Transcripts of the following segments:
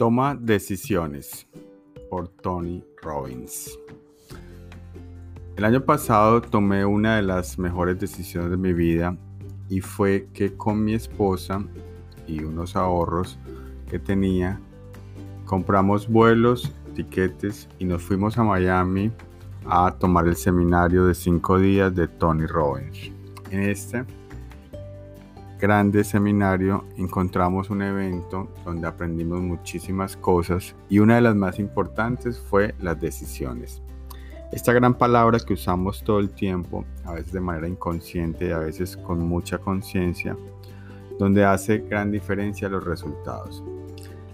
Toma decisiones por Tony Robbins. El año pasado tomé una de las mejores decisiones de mi vida y fue que con mi esposa y unos ahorros que tenía, compramos vuelos, tiquetes y nos fuimos a Miami a tomar el seminario de cinco días de Tony Robbins. En este grande seminario encontramos un evento donde aprendimos muchísimas cosas y una de las más importantes fue las decisiones. Esta gran palabra que usamos todo el tiempo, a veces de manera inconsciente y a veces con mucha conciencia, donde hace gran diferencia los resultados.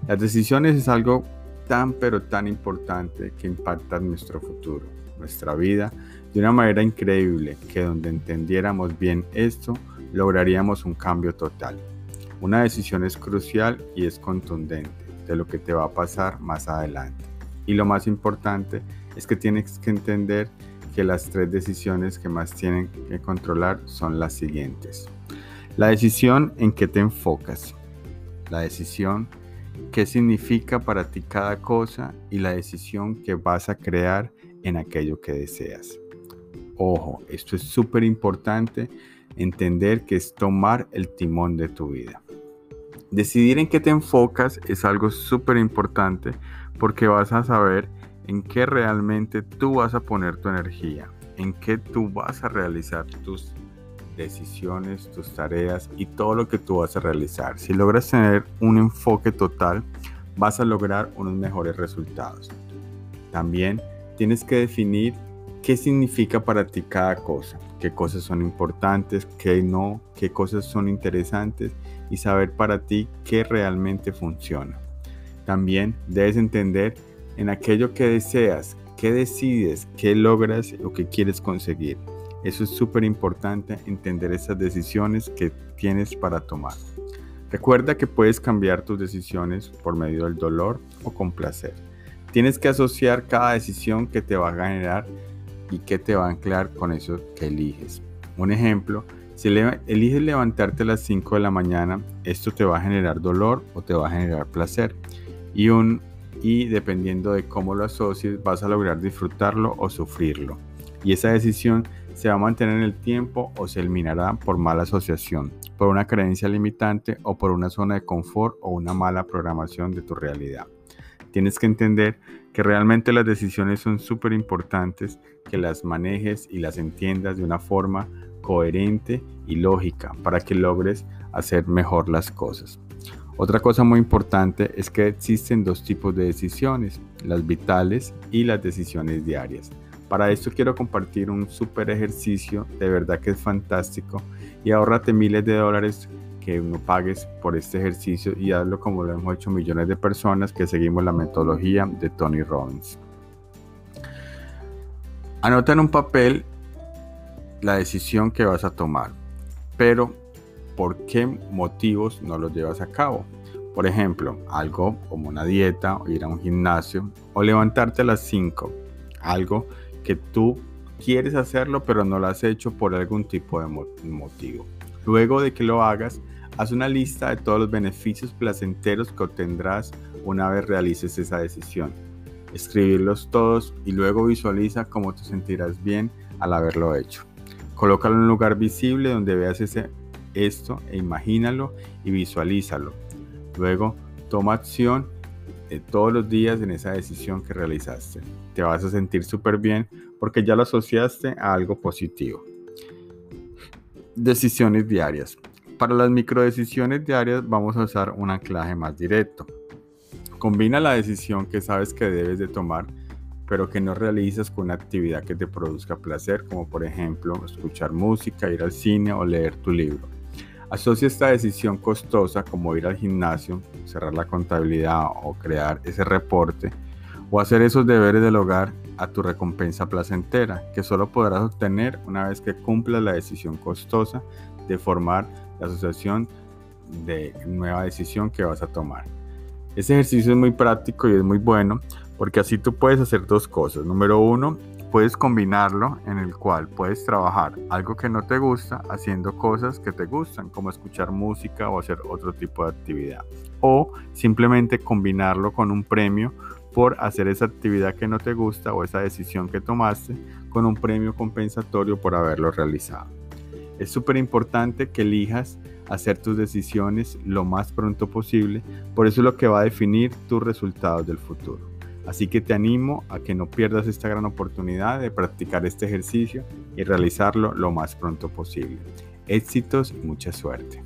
Las decisiones es algo tan pero tan importante que impacta nuestro futuro, nuestra vida, de una manera increíble que donde entendiéramos bien esto, lograríamos un cambio total. Una decisión es crucial y es contundente de lo que te va a pasar más adelante. Y lo más importante es que tienes que entender que las tres decisiones que más tienen que controlar son las siguientes. La decisión en que te enfocas. La decisión qué significa para ti cada cosa y la decisión que vas a crear en aquello que deseas. Ojo, esto es súper importante entender que es tomar el timón de tu vida. Decidir en qué te enfocas es algo súper importante porque vas a saber en qué realmente tú vas a poner tu energía, en qué tú vas a realizar tus decisiones, tus tareas y todo lo que tú vas a realizar. Si logras tener un enfoque total, vas a lograr unos mejores resultados. También tienes que definir qué significa para ti cada cosa qué cosas son importantes, qué no, qué cosas son interesantes y saber para ti qué realmente funciona. También debes entender en aquello que deseas, qué decides, qué logras o qué quieres conseguir. Eso es súper importante, entender esas decisiones que tienes para tomar. Recuerda que puedes cambiar tus decisiones por medio del dolor o con placer. Tienes que asociar cada decisión que te va a generar y qué te va a anclar con eso que eliges. Un ejemplo, si eliges levantarte a las 5 de la mañana, esto te va a generar dolor o te va a generar placer. Y, un, y dependiendo de cómo lo asocies, vas a lograr disfrutarlo o sufrirlo. Y esa decisión se va a mantener en el tiempo o se eliminará por mala asociación, por una creencia limitante o por una zona de confort o una mala programación de tu realidad. Tienes que entender que realmente las decisiones son súper importantes, que las manejes y las entiendas de una forma coherente y lógica para que logres hacer mejor las cosas. Otra cosa muy importante es que existen dos tipos de decisiones, las vitales y las decisiones diarias. Para esto quiero compartir un súper ejercicio, de verdad que es fantástico y ahórrate miles de dólares que no pagues por este ejercicio y hazlo como lo hemos hecho millones de personas que seguimos la metodología de Tony Robbins. Anota en un papel la decisión que vas a tomar, pero ¿por qué motivos no lo llevas a cabo? Por ejemplo, algo como una dieta, ir a un gimnasio o levantarte a las 5, algo que tú quieres hacerlo pero no lo has hecho por algún tipo de motivo. Luego de que lo hagas, Haz una lista de todos los beneficios placenteros que obtendrás una vez realices esa decisión. Escribirlos todos y luego visualiza cómo te sentirás bien al haberlo hecho. Colócalo en un lugar visible donde veas ese, esto e imagínalo y visualízalo. Luego toma acción todos los días en esa decisión que realizaste. Te vas a sentir súper bien porque ya lo asociaste a algo positivo. Decisiones diarias. Para las microdecisiones diarias vamos a usar un anclaje más directo. Combina la decisión que sabes que debes de tomar, pero que no realizas con una actividad que te produzca placer, como por ejemplo escuchar música, ir al cine o leer tu libro. Asocia esta decisión costosa como ir al gimnasio, cerrar la contabilidad o crear ese reporte o hacer esos deberes del hogar a tu recompensa placentera, que solo podrás obtener una vez que cumplas la decisión costosa de formar la asociación de nueva decisión que vas a tomar. Este ejercicio es muy práctico y es muy bueno porque así tú puedes hacer dos cosas. Número uno, puedes combinarlo en el cual puedes trabajar algo que no te gusta haciendo cosas que te gustan, como escuchar música o hacer otro tipo de actividad. O simplemente combinarlo con un premio por hacer esa actividad que no te gusta o esa decisión que tomaste con un premio compensatorio por haberlo realizado. Es súper importante que elijas hacer tus decisiones lo más pronto posible, por eso es lo que va a definir tus resultados del futuro. Así que te animo a que no pierdas esta gran oportunidad de practicar este ejercicio y realizarlo lo más pronto posible. Éxitos y mucha suerte.